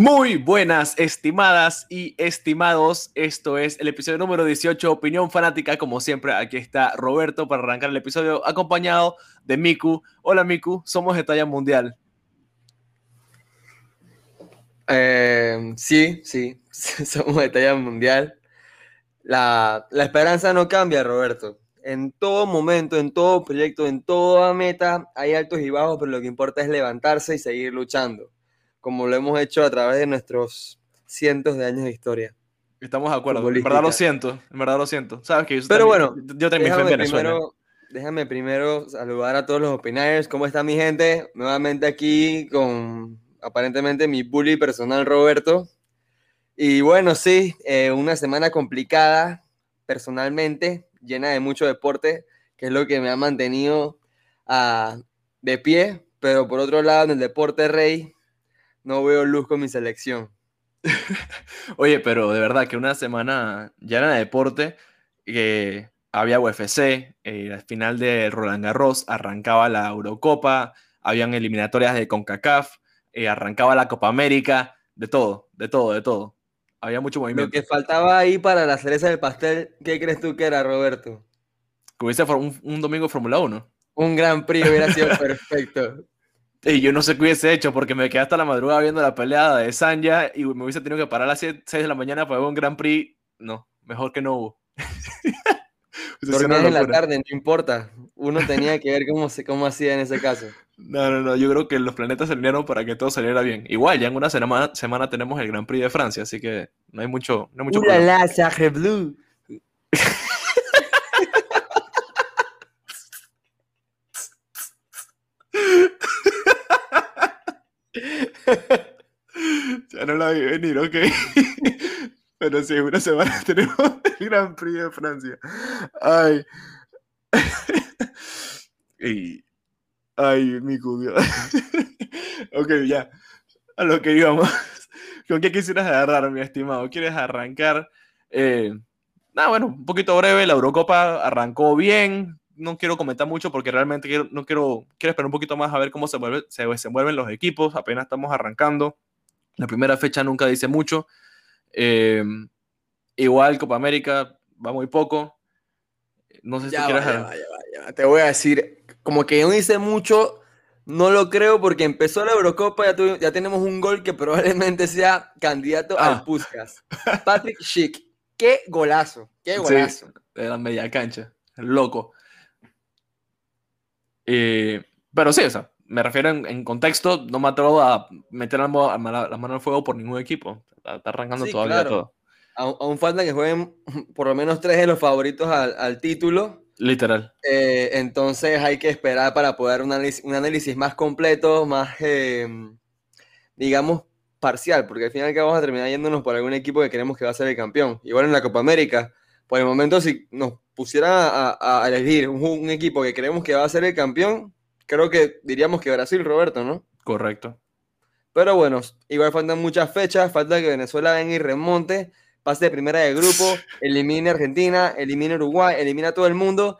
Muy buenas, estimadas y estimados. Esto es el episodio número 18, Opinión Fanática. Como siempre, aquí está Roberto para arrancar el episodio, acompañado de Miku. Hola, Miku, somos de talla mundial. Eh, sí, sí, somos de talla mundial. La, la esperanza no cambia, Roberto. En todo momento, en todo proyecto, en toda meta, hay altos y bajos, pero lo que importa es levantarse y seguir luchando como lo hemos hecho a través de nuestros cientos de años de historia. Estamos de acuerdo. En verdad lo siento, en verdad lo siento. Sabes que yo Pero bueno, yo también fui en Venezuela. Primero, déjame primero saludar a todos los opinarios. ¿Cómo está mi gente? Nuevamente aquí con aparentemente mi bully personal Roberto. Y bueno, sí, eh, una semana complicada personalmente, llena de mucho deporte, que es lo que me ha mantenido uh, de pie. Pero por otro lado, en el deporte rey, no veo luz con mi selección. Oye, pero de verdad que una semana llena de deporte, que había UFC, eh, al final de Roland Garros arrancaba la Eurocopa, habían eliminatorias de CONCACAF, eh, arrancaba la Copa América, de todo, de todo, de todo. Había mucho movimiento. Lo que faltaba ahí para la cereza del pastel, ¿qué crees tú que era, Roberto? Que hubiese un, un domingo Fórmula 1. Un Gran Prix hubiera sido perfecto. Y yo no sé qué hubiese hecho porque me quedé hasta la madrugada viendo la pelea de Sanja y me hubiese tenido que parar a las 6 de la mañana para ver un Grand Prix. No, mejor que no hubo. Dormías en la tarde, no importa. Uno tenía que ver cómo, se, cómo hacía en ese caso. No, no, no. Yo creo que los planetas se alinearon para que todo saliera bien. Igual, ya en una semana, semana tenemos el Grand Prix de Francia, así que no hay mucho, no hay mucho problema. la, bleu. ya no la vi venir, ok. Pero sí, una semana tenemos el Gran Prix de Francia. Ay. y... Ay, mi cudio. ok, ya. A lo que íbamos. ¿Con qué quisieras agarrar, mi estimado? ¿Quieres arrancar? Eh, nada, bueno, un poquito breve. La Eurocopa arrancó bien no quiero comentar mucho porque realmente no quiero, quiero esperar un poquito más a ver cómo se, mueve, se desenvuelven los equipos. Apenas estamos arrancando. La primera fecha nunca dice mucho. Eh, igual Copa América va muy poco. No sé si quieres. Te voy a decir, como que no dice mucho, no lo creo porque empezó la Eurocopa, ya, ya tenemos un gol que probablemente sea candidato al ah. Puskas. Patrick Schick. Qué golazo, qué golazo. de la media cancha, loco. Eh, pero sí, o sea, me refiero en, contexto, no me atrevo a meter la, mano en el fuego por ningún equipo. Está, arrancando todavía todo. Aún, falta que jueguen por lo menos tres de los favoritos al, título. Literal. Eh, entonces hay que esperar para poder un análisis, un análisis más completo, más, em, digamos, parcial, porque al final que vamos a terminar yéndonos por algún equipo que creemos que va a ser el campeón. Igual en la Copa América, por el momento, si nos pusiera a, elegir un, equipo que creemos que va a ser el campeón, creo que diríamos que Brasil, Roberto, ¿no? Correcto. Pero bueno, igual faltan muchas fechas, falta que Venezuela venga y remonte, pase de primera de grupo, elimine Argentina, elimine Uruguay, elimine a todo el mundo.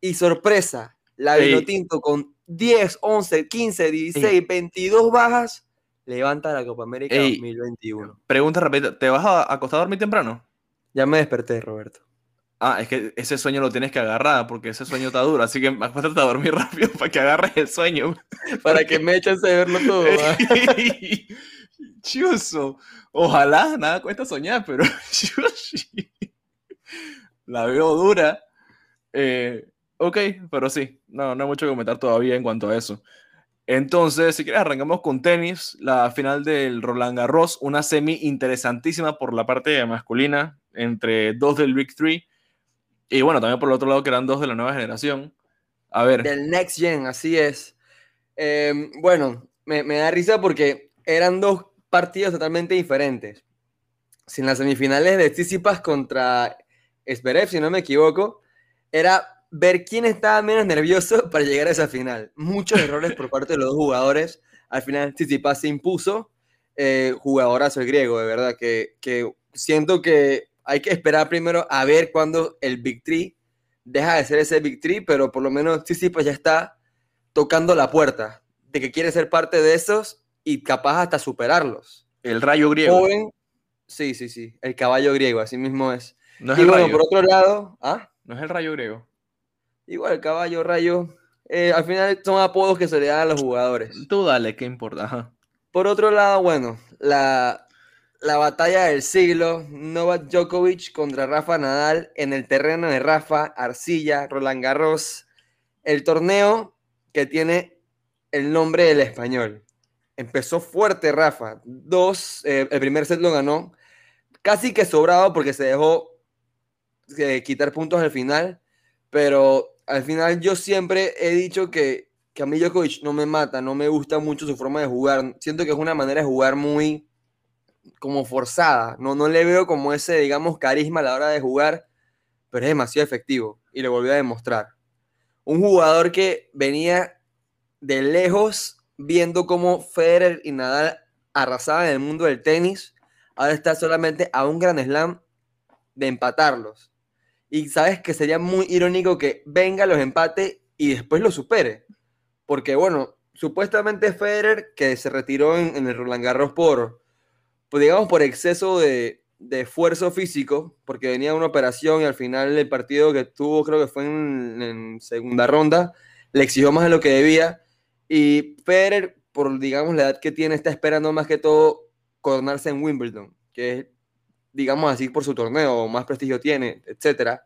Y sorpresa, la Vinotinto con 10, 11, 15, 16, 22 bajas, levanta la Copa América 2021. Pregunta rápida, ¿te vas a acostar a dormir temprano? Ya me desperté, Roberto. Ah, es que ese sueño lo tienes que agarrar porque ese sueño está duro, así que acuéstate a dormir rápido para que agarres el sueño. para que me echen a verlo todo. Chuso. Ojalá, nada cuesta soñar, pero la veo dura. Eh, ok, pero sí, no, no hay mucho que comentar todavía en cuanto a eso. Entonces, si quieres, arrancamos con tenis, la final del Roland Garros, una semi interesantísima por la parte masculina entre dos del Big Three y bueno, también por el otro lado que eran dos de la nueva generación. A ver. Del Next Gen, así es. Em, bueno, me, da risa porque eran dos partidos totalmente diferentes. Sin las semifinales de Tsitsipas contra Zverev, si no me equivoco, era ver quién estaba menos nervioso para llegar a esa final. Muchos errores por parte de los jugadores. Al final, Tsitsipas se impuso. Eh, jugadorazo el griego, de verdad, que, que siento que hay que esperar primero a ver cuándo el Big Three deja de ser ese Big Three, pero por lo menos Tsitsipas ya está tocando la puerta de que quiere ser parte de esos y capaz hasta superarlos. El rayo griego. Joven, sí, sí, sí, el caballo griego, así mismo es. No es y el bueno, rayo. por otro lado, ¿ah? No es el rayo griego. igual el caballo, rayo, eh, al final son apodos que se le dan a los jugadores. Tú dale, ¿qué importa? Ajá. Por otro lado, bueno, la, la batalla del siglo, Novak Djokovic contra Rafa Nadal en el terreno de Rafa, Arcilla, Roland Garros, el torneo que tiene el nombre del español. Empezó fuerte Rafa, dos, eh, el primer set lo ganó, casi que sobrado porque se dejó eh, quitar puntos al final, pero al final yo siempre he dicho que, que a mí Djokovic no me mata, no me gusta mucho su forma de jugar, siento que es una manera de jugar muy como forzada, no, no le veo como ese, digamos, carisma a la hora de jugar, pero es demasiado efectivo y lo volvió a demostrar. Un jugador que venía de lejos viendo cómo Federer y Nadal arrasaban en el mundo del tenis, ahora está solamente a un gran slam de empatarlos. Y sabes que sería muy irónico que venga los empate y después lo supere. Porque bueno, supuestamente Federer, que se retiró en, en el Roland Garros por, pues digamos, por exceso de, de esfuerzo físico, porque venía una operación y al final el partido que tuvo, creo que fue en, en segunda ronda, le exigió más de lo que debía. Y Federer, por digamos la edad que tiene, está esperando más que todo coronarse en Wimbledon, que es, digamos así, por su torneo, más prestigio tiene, etcétera.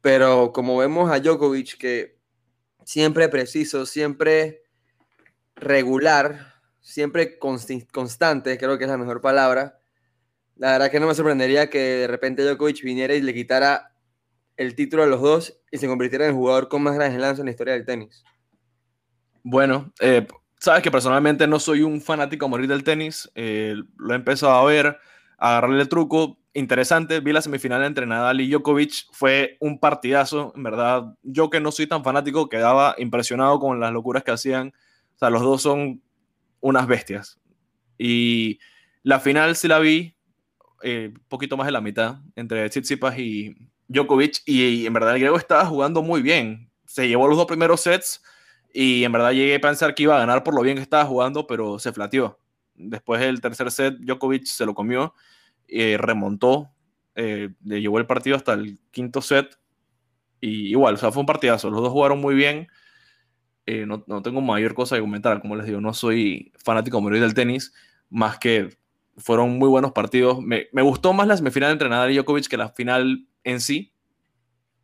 Pero como vemos a Djokovic, que siempre preciso, siempre regular, siempre constante, creo que es la mejor palabra. La verdad que no me sorprendería que de repente Djokovic viniera y le quitara el título a los dos y se convirtiera en el jugador con más grandes lanzas en la historia del tenis. Bueno, eh, sabes que personalmente no soy un fanático a morir del tenis. eh, lo he empezado a ver, a agarrarle el truco. Interesante, vi la semifinal entre Nadal y Djokovic. Fue un partidazo, en verdad. Yo que no soy tan fanático, quedaba impresionado con las locuras que hacían. O sea, los dos son unas bestias. Y la final sí la vi, eh, poquito más de la mitad, entre Tsitsipas y Djokovic. Y, y en verdad el griego estaba jugando muy bien. Se llevó los dos primeros sets y en verdad llegué a pensar que iba a ganar por lo bien que estaba jugando, pero se flateó. Después del tercer set, Djokovic se lo comió, eh, remontó, eh, le llevó el partido hasta el quinto set. Y igual, o sea, fue un partidazo. Los dos jugaron muy bien. Eh, no, no tengo mayor cosa que comentar. Como les digo, no soy fanático morir del tenis, más que fueron muy buenos partidos. Me, me gustó más la semifinal entre Nadal y Djokovic que la final en sí,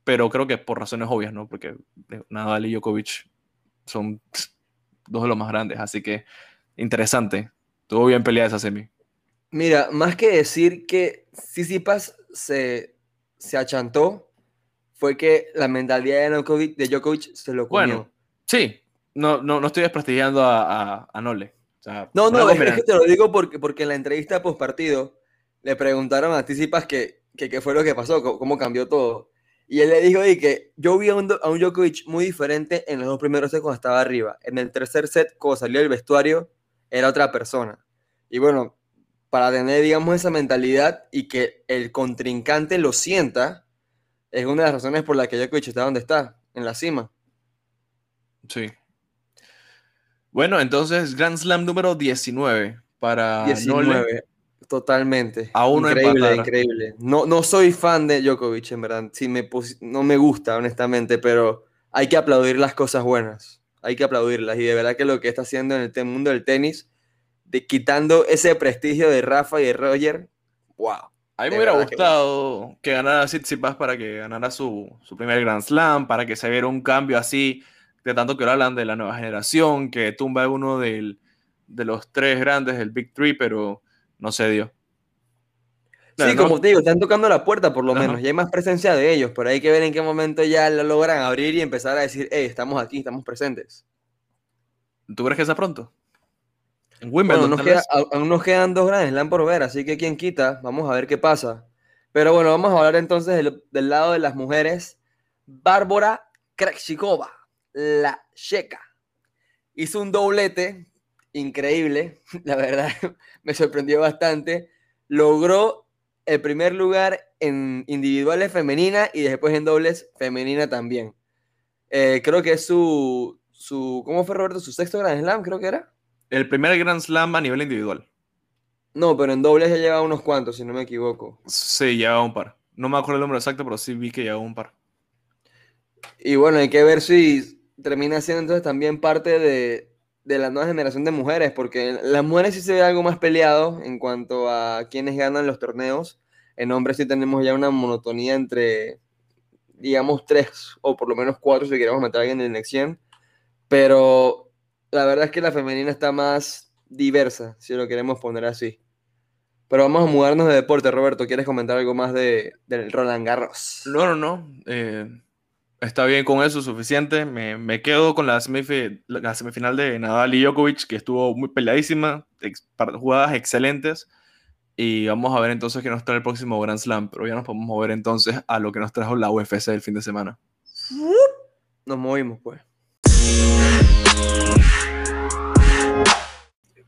pero creo que por razones obvias, ¿no? Porque eh, Nadal y Djokovic son dos de los más grandes, así que interesante. Estuvo bien peleada esa semi. Mira, más que decir que Tsitsipas se, se achantó, fue que la mentalidad de Djokovic, de Djokovic se lo comió. Bueno, sí, no, no, no estoy desprestigiando a, a, a Nole. O sea, No, no, es, que te lo digo porque, porque en la entrevista post partido le preguntaron a Tsitsipas que, que qué fue lo que pasó, cómo, cambió todo. Y él le dijo y que yo vi a un, a un Djokovic muy diferente en los dos primeros sets cuando estaba arriba. En el tercer set, cuando salió del vestuario, era otra persona. Y bueno, para tener, digamos, esa mentalidad y que el contrincante lo sienta, es una de las razones por las que Djokovic está donde está, en la cima. Sí. Bueno, entonces Grand Slam número 19 para Nole. 19, totalmente. A uno increíble, empatar. increíble. No, no soy fan de Djokovic, en verdad. Sí me no me gusta, honestamente, pero hay que aplaudir las cosas buenas. Hay que aplaudirlas. Y de verdad que lo que está haciendo en el mundo del tenis, de, quitando ese prestigio de Rafa y de Roger, wow. A mí me hubiera verdad que gustado que ganara Tsitsipas para que ganara su, su primer Grand Slam, para que se viera un cambio así, de tanto que ahora hablan de la nueva generación, que tumba uno del- de los tres grandes, el Big Three, pero no se dio. Sí, como te digo, están tocando la puerta por lo menos. Y hay más presencia de ellos, pero hay que ver en qué momento ya lo logran abrir y empezar a decir, hey, estamos aquí, estamos presentes. ¿Tú crees que sea pronto? En Bueno, nos queda- aún nos quedan dos Grand Slam por ver, así que quien quita, vamos a ver qué pasa. Pero bueno, vamos a hablar entonces del, del lado de las mujeres. Bárbara Krejcikova, la checa, hizo un doblete increíble, la verdad, me sorprendió bastante. Logró el primer lugar en individuales femenina y después en dobles femenina también. Eh, creo que es su, su, ¿cómo fue Roberto? Su sexto Grand Slam, creo que era. El primer Grand Slam a nivel individual. No, pero en dobles ya lleva unos cuantos, si no me equivoco. Sí, lleva un par. No me acuerdo el número exacto, pero sí vi que lleva un par. Y bueno, hay que ver si termina siendo entonces también parte de, de la nueva generación de mujeres, porque las mujeres sí se ve algo más peleado en cuanto a quienes ganan los torneos. En hombres sí tenemos ya una monotonía entre, digamos, tres o por lo menos cuatro si queremos meter a alguien en elección. Pero la verdad es que la femenina está más diversa, si lo queremos poner así. Pero vamos a mudarnos de deporte, Roberto. ¿Quieres comentar algo más de, del Roland Garros? No, no, no. Eh, está bien con eso, suficiente. Me, me quedo con la, semifi- la semifinal de Nadal y Djokovic, que estuvo muy peleadísima, ex- jugadas excelentes. Y vamos a ver entonces qué nos trae el próximo Grand Slam. Pero ya nos podemos mover entonces a lo que nos trajo la UFC el fin de semana. Nos movimos, pues.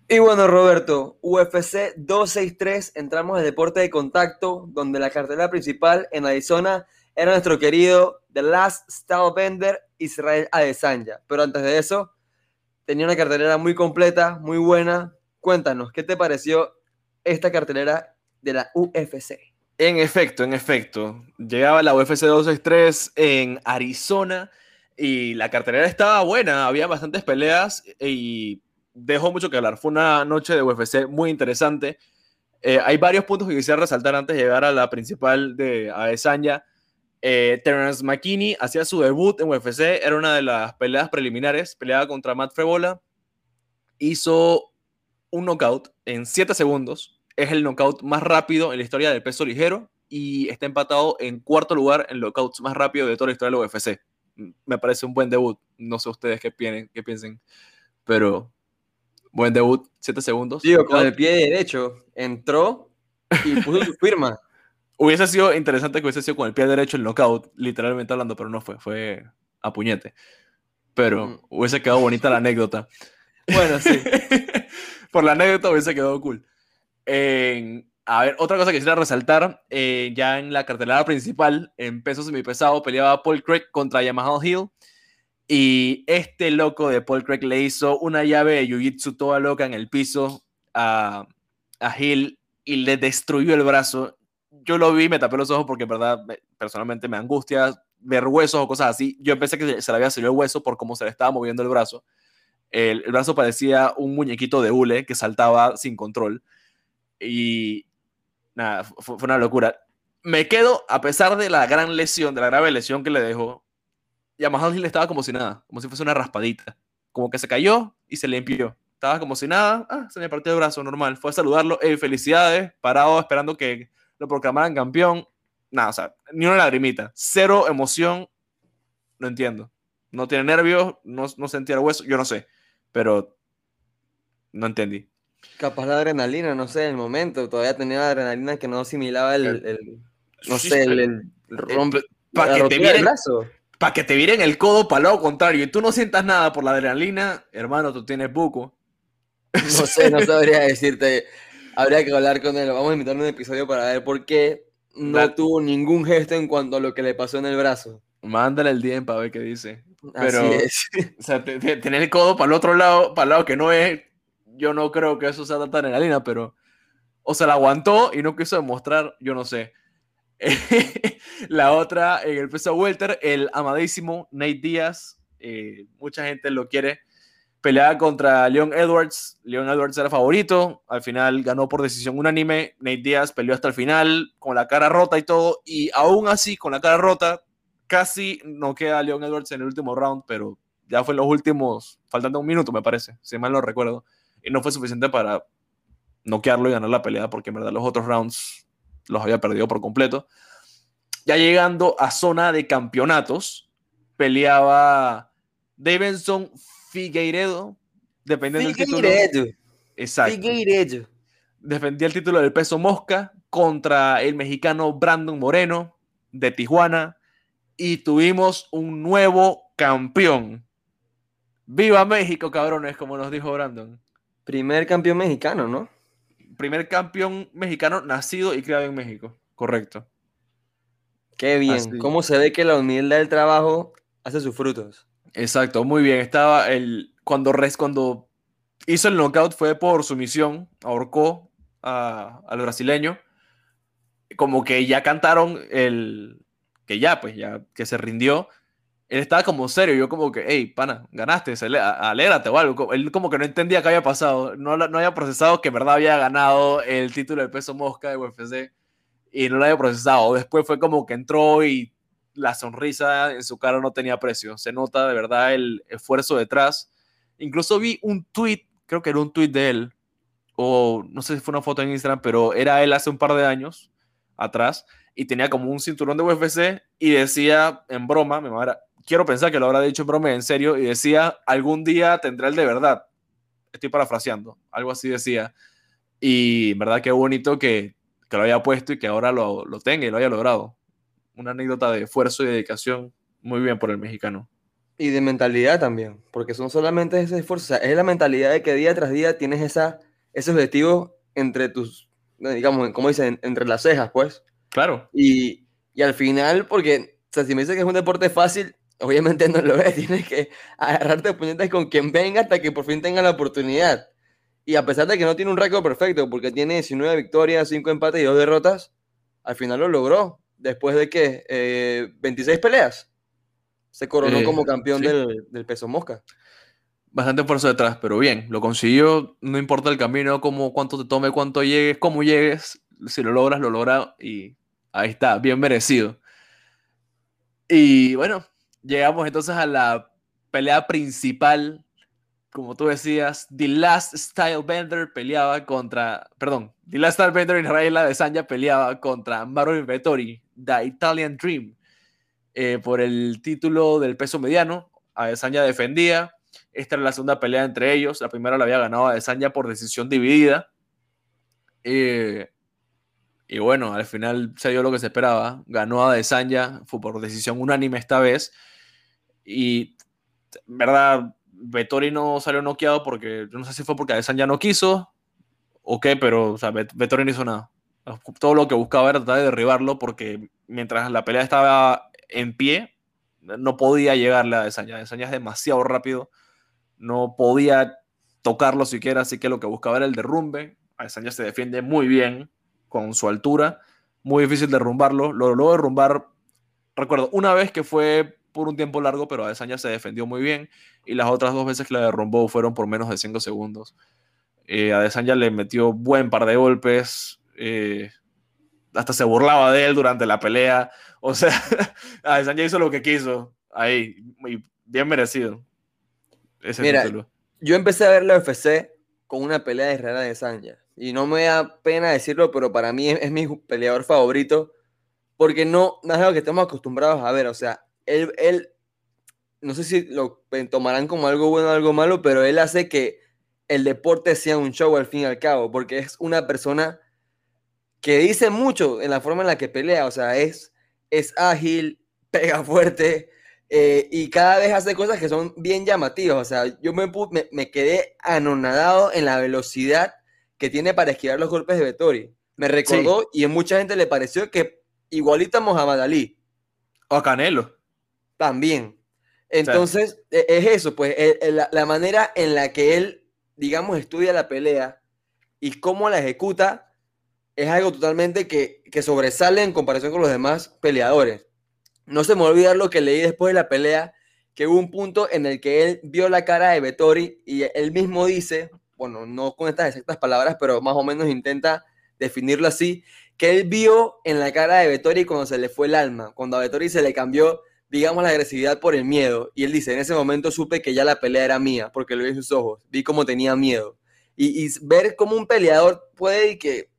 Y bueno, Roberto, UFC 263, entramos al deporte de contacto, donde la cartelera principal en Arizona era nuestro querido The Last Stylebender Israel Adesanya. Pero antes de eso, tenía una cartelera muy completa, muy buena. Cuéntanos, ¿qué te pareció esta cartelera de la UFC? En efecto, en efecto. Llegaba la UFC 263 en Arizona y la cartelera estaba buena, había bastantes peleas y dejó mucho que hablar. Fue una noche de UFC muy interesante. Eh, hay varios puntos que quisiera resaltar antes de llegar a la principal de Adesanya. Eh, Terence McKinney hacía su debut en UFC, era una de las peleas preliminares, peleaba contra Matt Frebola, hizo un knockout en 7 segundos, es el knockout más rápido en la historia del peso ligero y está empatado en cuarto lugar en knockouts más rápido de toda la historia de la UFC. Me parece un buen debut, no sé ustedes qué, piensen, qué piensen, pero buen debut, 7 segundos. Digo, con el pie derecho entró y puso su firma. Hubiese sido interesante que hubiese sido con el pie derecho el knockout, literalmente hablando, pero no fue, fue a puñete. Pero Mm. hubiese quedado bonita la anécdota. Bueno, sí. Por la anécdota hubiese quedado cool. En- a ver, otra cosa que quisiera resaltar, eh, ya en la cartelera principal, en peso semipesado, peleaba Paul Craig contra Yamaha Hill. Y este loco de Paul Craig le hizo una llave de Jiu-Jitsu toda loca en el piso a, a Hill y le destruyó el brazo. Yo lo vi, me tapé los ojos porque verdad me- personalmente me angustia ver huesos o cosas así. Yo pensé que se- le había salido el hueso por cómo se le estaba moviendo el brazo. El, el brazo parecía un muñequito de hule que saltaba sin control. Y nada, fue, fue una locura. Me quedo, a pesar de la gran lesión, de la grave lesión que le dejó, Yamaha Hill estaba como si nada, como si fuese una raspadita. Como que se cayó y se limpió. Estaba como si nada, ah, se me partió el brazo, normal. Fue a saludarlo, felicidades, parado esperando que lo proclamaran campeón. Nada, o sea, ni una lagrimita. Cero emoción, no entiendo. No tiene nervios, no, no sentía el hueso, yo no sé. Pero no entendí. Capaz la adrenalina, no sé, el momento. Todavía tenía adrenalina que no asimilaba el, El- el- no Sí, sé, el, el rompe, Para la que, te viren, pa' que te viren el codo para el lado contrario y tú no sientas nada por la adrenalina, hermano, tú tienes buco. No sé, no sabría decirte. Habría que hablar con él. Vamos a invitar un episodio para ver por qué no Da- tuvo ningún gesto en cuanto a lo que le pasó en el brazo. Mándale el DM para ver qué dice. Así Pero- es. O sea, te- te- tener el codo para el otro lado, para el lado que no es, yo no creo que eso sea tanta adrenalina, pero o se la aguantó y no quiso demostrar, yo no sé. la otra en el peso welter, el amadísimo Nate Díaz, eh, mucha gente lo quiere. Peleaba contra Leon Edwards. Leon Edwards era favorito. Al final ganó por decisión unánime. Nate Díaz peleó hasta el final con la cara rota y todo. Y aún así, con la cara rota, casi no queda Leon Edwards en el último round, pero ya fue en los últimos, faltando un minuto, me parece, si mal no recuerdo. Y no fue suficiente para noquearlo y ganar la pelea, porque en verdad los otros rounds los había perdido por completo. Ya llegando a zona de campeonatos, peleaba Davidson Figueiredo, dependiendo del título. Figueiredo. Exacto. Figueiredo. Defendía el título del peso mosca, contra el mexicano Brandon Moreno de Tijuana y tuvimos un nuevo campeón. ¡Viva México, cabrones! Como nos dijo Brandon. Primer campeón mexicano, ¿no? Primer campeón mexicano nacido y criado en México. Correcto. Qué bien. ¿Cómo se ve que la humildad del trabajo hace sus frutos? Exacto, muy bien. Estaba el. Cuando, res, cuando hizo el knockout fue por sumisión, ahorcó al brasileño. Como que ya cantaron el. Que ya, pues, ya que se rindió. Él estaba como serio. Yo, como que, hey, pana, ganaste, alégrate o algo. Él, como que no entendía qué había pasado. No, no había procesado que en verdad había ganado el título de peso mosca de UFC y no lo había procesado. Después fue como que entró y la sonrisa en su cara no tenía precio. Se nota de verdad el esfuerzo detrás. Incluso vi un tweet, creo que era un tweet de él, o no sé si fue una foto en Instagram, pero era él hace un par de años atrás y tenía como un cinturón de UFC y decía en broma, me quiero pensar que lo habrá dicho en broma en serio, y decía, algún día tendrá el de verdad. Estoy parafraseando, algo así decía. Y verdad qué bonito que que lo haya puesto y que ahora lo, lo tenga y lo haya logrado. Una anécdota de esfuerzo y dedicación muy bien por el mexicano. Y de mentalidad también, porque son solamente ese esfuerzo, es la mentalidad de que día tras día tienes esa, ese objetivo entre tus, digamos, como dicen, entre las cejas, pues. Claro. Y, y al final, porque, o sea, si me dices que es un deporte fácil, obviamente no lo es, tienes que agarrarte oponentes con quien venga hasta que por fin tenga la oportunidad. Y a pesar de que no tiene un récord perfecto, porque tiene 19 victorias, 5 empates y 2 derrotas, al final lo logró. Después de que 26 eh, peleas. Se coronó eh, como campeón del, peso mosca. Bastante esfuerzo detrás, pero bien, lo consiguió. No importa el camino, cómo, cuánto te tome, cuánto llegues, cómo llegues. Si lo logras, lo logras y ahí está, bien merecido. Y bueno, llegamos entonces a la pelea principal como tú decías, The Last Style Bender peleaba contra, perdón, The Last Style Bender en Israel Adesanya peleaba contra Mario Vettori, The Italian Dream, eh, por el título del peso mediano. Adesanya defendía. Esta era la segunda pelea entre ellos. La primera la había ganado Adesanya por decisión dividida. Eh, y bueno, al final se dio lo que se esperaba. Ganó Adesanya, fue por decisión unánime esta vez. Y, verdad, Vettori no salió noqueado porque, no sé si fue porque Adesanya no quiso o qué, pero Vettori no hizo nada. Todo lo que buscaba era tratar de derribarlo porque mientras la pelea estaba en pie, no podía llegarle a Adesanya. Adesanya es demasiado rápido, no podía tocarlo siquiera, así que lo que buscaba era el derrumbe. Adesanya se defiende muy bien con su altura, muy difícil derrumbarlo. Lo logró derrumbar, recuerdo, una vez que fue por un tiempo largo, pero Adesanya se defendió muy bien y las otras dos veces que la derrumbó fueron por menos de 5 segundos. Eh, Adesanya le metió buen par de golpes, eh, hasta se burlaba de él durante la pelea. O sea, Adesanya hizo lo que quiso ahí, muy bien merecido. Ese Mira, yo empecé a ver la UFC con una pelea de Israel Adesanya y no me da pena decirlo, pero para mí es, mi peleador favorito porque no, no es algo que estamos acostumbrados a ver. O sea, él, no sé si lo tomarán como algo bueno o algo malo, pero él hace que el deporte sea un show al fin y al cabo, porque es una persona que dice mucho en la forma en la que pelea, o sea, es, es ágil, pega fuerte eh, y cada vez hace cosas que son bien llamativas, o sea, yo me, me, quedé anonadado en la velocidad que tiene para esquivar los golpes de Vettori. Me recordó y a mucha gente le pareció que igualita a Mohamed Ali. O a Canelo. También. Entonces, e, es eso, pues e, e, la, manera en la que él, digamos, estudia la pelea y cómo la ejecuta es algo totalmente que, sobresale en comparación con los demás peleadores. No se me olvida lo que leí después de la pelea, que hubo un punto en el que él vio la cara de Vettori y él mismo dice, bueno, no con estas exactas palabras, pero más o menos intenta definirlo así, que él vio en la cara de Vettori cuando se le fue el alma, cuando a Vettori se le cambió digamos, la agresividad por el miedo. Y él dice, en ese momento supe que ya la pelea era mía, porque lo vi en sus ojos, vi cómo tenía miedo. Y, ver cómo un peleador puede, que,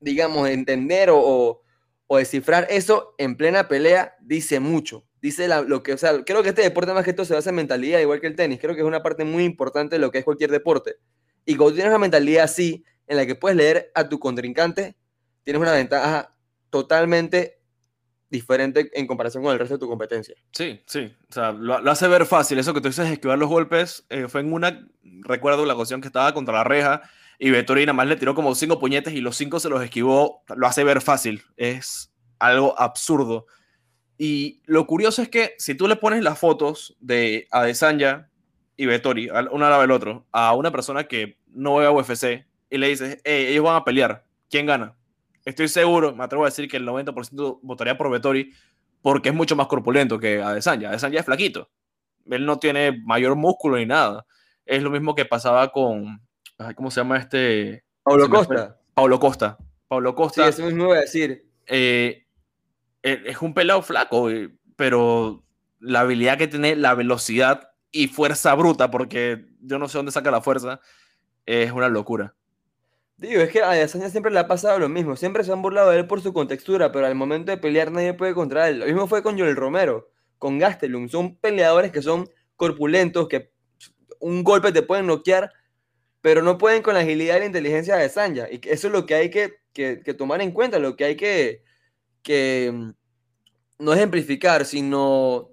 digamos, entender o, descifrar eso en plena pelea, dice mucho. Dice lo que, o sea, creo que este deporte más que todo se basa en mentalidad, igual que el tenis. Creo que es una parte muy importante de lo que es cualquier deporte. Y cuando tienes una mentalidad así, en la que puedes leer a tu contrincante, tienes una ventaja totalmente diferente en comparación con el resto de tu competencia. Sí, sí. O sea, lo, hace ver fácil. Eso que tú dices, esquivar los golpes, eh, fue en una, recuerdo la ocasión que estaba contra la reja y Vettori nada más le tiró como cinco puñetes y los cinco se los esquivó. Lo hace ver fácil. Es algo absurdo. Y lo curioso es que si tú le pones las fotos de Adesanya y Vettori, uno al lado del otro, a una persona que no ve a UFC y le dices, hey, ellos van a pelear, ¿quién gana? Estoy seguro, me atrevo a decir que el 90% votaría por Vettori porque es mucho más corpulento que Adesanya. Adesanya es flaquito. Él no tiene mayor músculo ni nada. Es lo mismo que pasaba con, ¿cómo se llama este? Paulo Costa. Paulo Costa. Paulo Costa. Sí, eso mismo voy a decir. Eh, e, es un pelado flaco, pero la habilidad que tiene, la velocidad y fuerza bruta, porque yo no sé dónde saca la fuerza, es una locura. Digo, es que a Adesanya siempre le ha pasado lo mismo. Siempre se han burlado de él por su contextura, pero al momento de pelear nadie puede contra él. Lo mismo fue con Joel Romero, con Gastelum. Son peleadores que son corpulentos, que un golpe te pueden noquear, pero no pueden con la agilidad y la inteligencia de Sanya. Y eso es lo que hay que, tomar en cuenta, lo que hay que, que mm, no ejemplificar, sino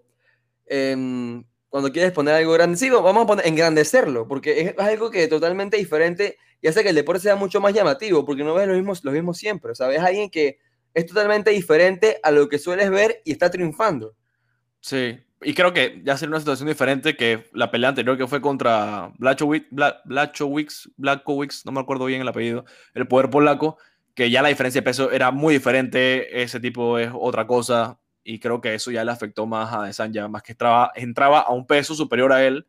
em, cuando quieres poner algo grande, sí, vamos a poner, engrandecerlo, porque es, algo que es totalmente diferente y hace que el deporte sea mucho más llamativo, porque no ves lo mismo, lo mismo siempre, o sea, ves a alguien que es totalmente diferente a lo que sueles ver y está triunfando. Sí, y creo que ya sería una situación diferente que la pelea anterior que fue contra Blachowicz, Blachowicz, Blachowicz, no me acuerdo bien el apellido, el poder polaco, que ya la diferencia de peso era muy diferente, ese tipo es otra cosa, y creo que eso ya le afectó más a Desanya, más que entraba, entraba a un peso superior a él,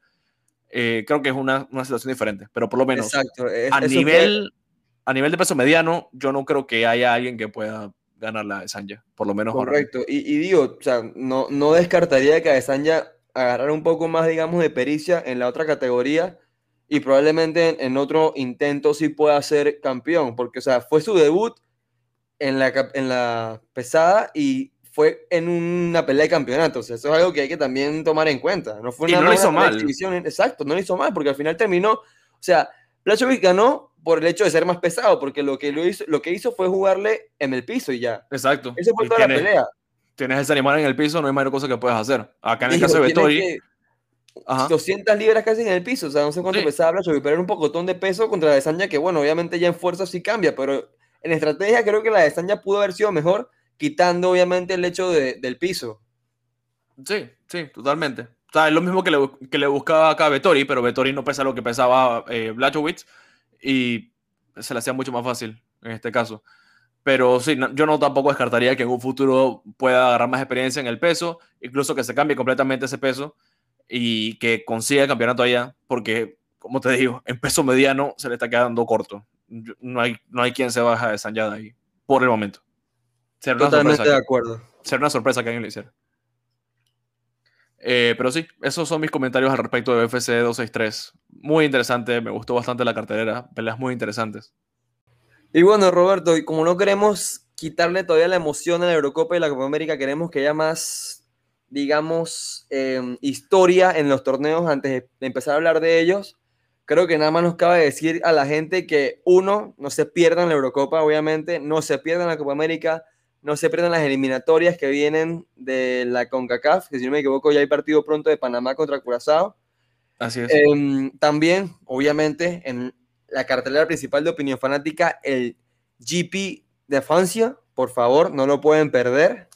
eh, creo que es una, una, situación diferente, pero por lo menos a, nivel, a nivel de peso mediano, yo no creo que haya alguien que pueda ganar la Desanya, por lo menos. Correcto, y, y, digo, o sea, no, no descartaría que a Desanya agarrar un poco más, digamos, de pericia en la otra categoría y probablemente en, otro intento sí pueda ser campeón, porque, o sea, fue su debut en la, en la pesada y fue en una pelea de campeonato. O sea, eso es algo que hay que también tomar en cuenta. No fue una y no lo hizo mal. Exacto, no lo hizo mal, porque al final terminó. O sea, Blachowicz ganó por el hecho de ser más pesado, porque lo que, lo hizo, lo que hizo fue jugarle en el piso y ya. Exacto. Esa fue toda la pelea. Tienes ese animal en el piso, no hay mayor cosa que puedas hacer. Acá en el caso de Vettori. 200 libras casi en el piso, o sea, no sé cuánto pesaba Blachowicz, pero era un pocotón de peso contra la de Sanya, que bueno, obviamente ya en fuerza sí cambia, pero en estrategia creo que la de Sanya pudo haber sido mejor quitando obviamente el hecho de, del piso. Sí, sí, totalmente. O sea, es lo mismo que le, que le buscaba acá a Vettori, pero Vettori no pesa lo que pesaba eh, Blachowicz y se le hacía mucho más fácil en este caso. Pero sí, yo no tampoco descartaría que en un futuro pueda agarrar más experiencia en el peso, incluso que se cambie completamente ese peso y que consiga el campeonato allá, porque, como te digo, en peso mediano se le está quedando corto. No hay, no hay quien se baja de Sanyada ahí, por el momento. Totalmente de acuerdo. Ser una sorpresa que alguien lo hiciera. Eh, pero sí, esos son mis comentarios al respecto de UFC 263. Muy interesante, me gustó bastante la cartelera, peleas muy interesantes. Y bueno, Roberto, y como no queremos quitarle todavía la emoción a la Eurocopa y la Copa América, queremos que haya más, digamos, em, historia en los torneos antes de empezar a hablar de ellos. Creo que nada más nos cabe decir a la gente que uno, no se pierdan la Eurocopa, obviamente, no se pierdan la Copa América, no se pierdan las eliminatorias que vienen de la CONCACAF, que si no me equivoco ya hay partido pronto de Panamá contra Curazao. Así es. Em, también, obviamente, en la cartelera principal de Opinión Fanática, el GP de Francia, por favor, no lo pueden perder.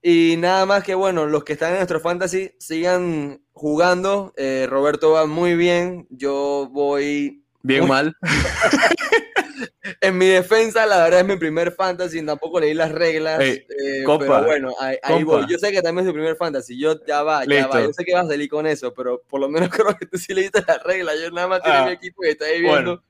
Y nada más que, bueno, los que están en nuestro fantasy sigan jugando. Eh, Roberto va muy bien, yo voy... Bien mal. en mi defensa, la verdad es mi primer fantasy, tampoco leí las reglas. Eh, pero bueno, ahí, voy. Yo sé que también es mi primer fantasy. Yo ya va, ya va. Yo sé que vas a salir con eso, pero por lo menos creo que tú sí leíste las reglas. Yo nada más tengo mi ah, equipo y está ahí viendo.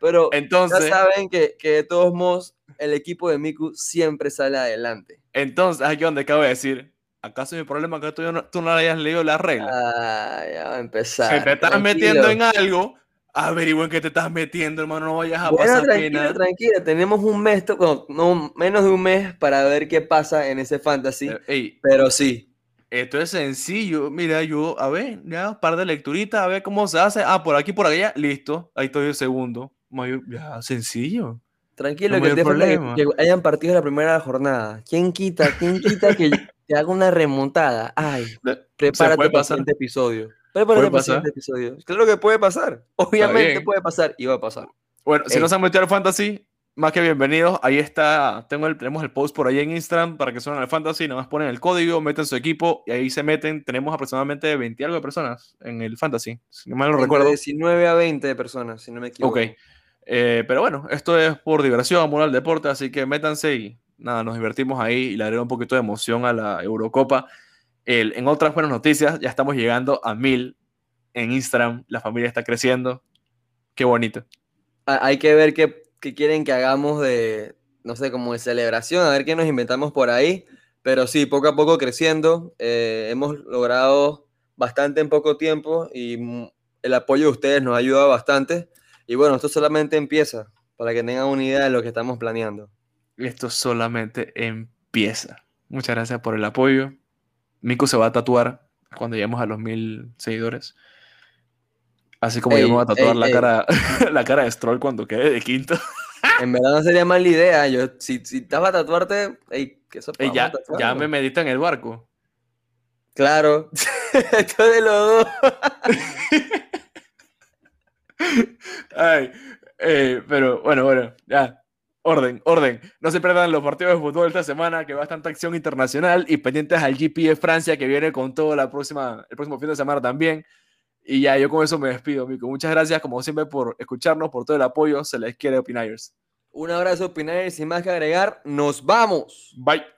pero entonces, ya saben que, que, de todos modos el equipo de Miku siempre sale adelante. Entonces, aquí donde acabo de decir. ¿Acaso mi problema es que tú, no, tú no hayas leído las reglas? Ah, ya va a empezar. Si te estás metiendo en algo, averigüen que te estás metiendo, hermano, no vayas a pasar tranquila, Tranquila, tenemos un mes, no, menos de un mes para ver qué pasa en ese fantasy, eh, pero sí. Esto es sencillo, mira, yo, a ver, ya, un par de lecturitas, a ver cómo se hace, ah, por aquí, por allá, listo, ahí estoy el segundo, ya, sencillo. Tranquilo, ¿Cómo que te falta que, problema? que hayan partido la primera jornada. ¿Quién quita? ¿Quién quita que te haga una remontada? Ay, prepárate para el siguiente episodio. ¿Puede Prepárate para el siguiente episodio. Claro que puede pasar. Obviamente puede pasar y va a pasar. Bueno, si no se han metido al fantasy, más que bienvenidos. Ahí está, tengo el, tenemos el post por ahí en Instagram para que suenen al fantasy. Nada más ponen el código, meten su equipo y ahí se meten. Tenemos aproximadamente 20 y algo de personas en el fantasy, si no mal no Entre recuerdo. 19 a 20 personas, si no me equivoco. Ok. Eh, pero bueno, esto es por diversión, amor al deporte, así que métanse y nada, nos divertimos ahí y le daré un poquito de emoción a la Eurocopa. El- en otras buenas noticias, ya estamos llegando a mil en Instagram. La familia está creciendo. Qué bonito. Hay que ver qué, qué quieren que hagamos de, no sé, como de celebración, a ver qué nos inventamos por ahí. Pero sí, poco a poco creciendo. eh, hemos logrado bastante en poco tiempo y el apoyo de ustedes nos ayuda bastante. Y bueno, esto solamente empieza para que tengan una idea de lo que estamos planeando. Esto solamente empieza. Muchas gracias por el apoyo. Miku se va a tatuar cuando lleguemos a los mil seguidores. Así como yo Ey, me voy a tatuar ey, la, ey. cara, la cara de Stroll cuando quede de quinto. En verdad no sería mala idea. Yo, si, si estás para tatuarte, ey, que eso Ey, vamos a ya, ya tatuarnos. me medita en el barco. Claro. Esto de los dos. Ay, eh, pero bueno, bueno, ya. Orden, orden. No se pierdan los partidos de fútbol esta semana, que va bastante acción internacional y pendientes al GP de Francia, que viene con todo la próxima, el próximo fin de semana también. Y ya, yo con eso me despido, Mico. Muchas gracias, como siempre, por escucharnos, por todo el apoyo. Se les quiere, Opinayers. Un abrazo, Pinares, sin más que agregar. ¡Nos vamos! Bye.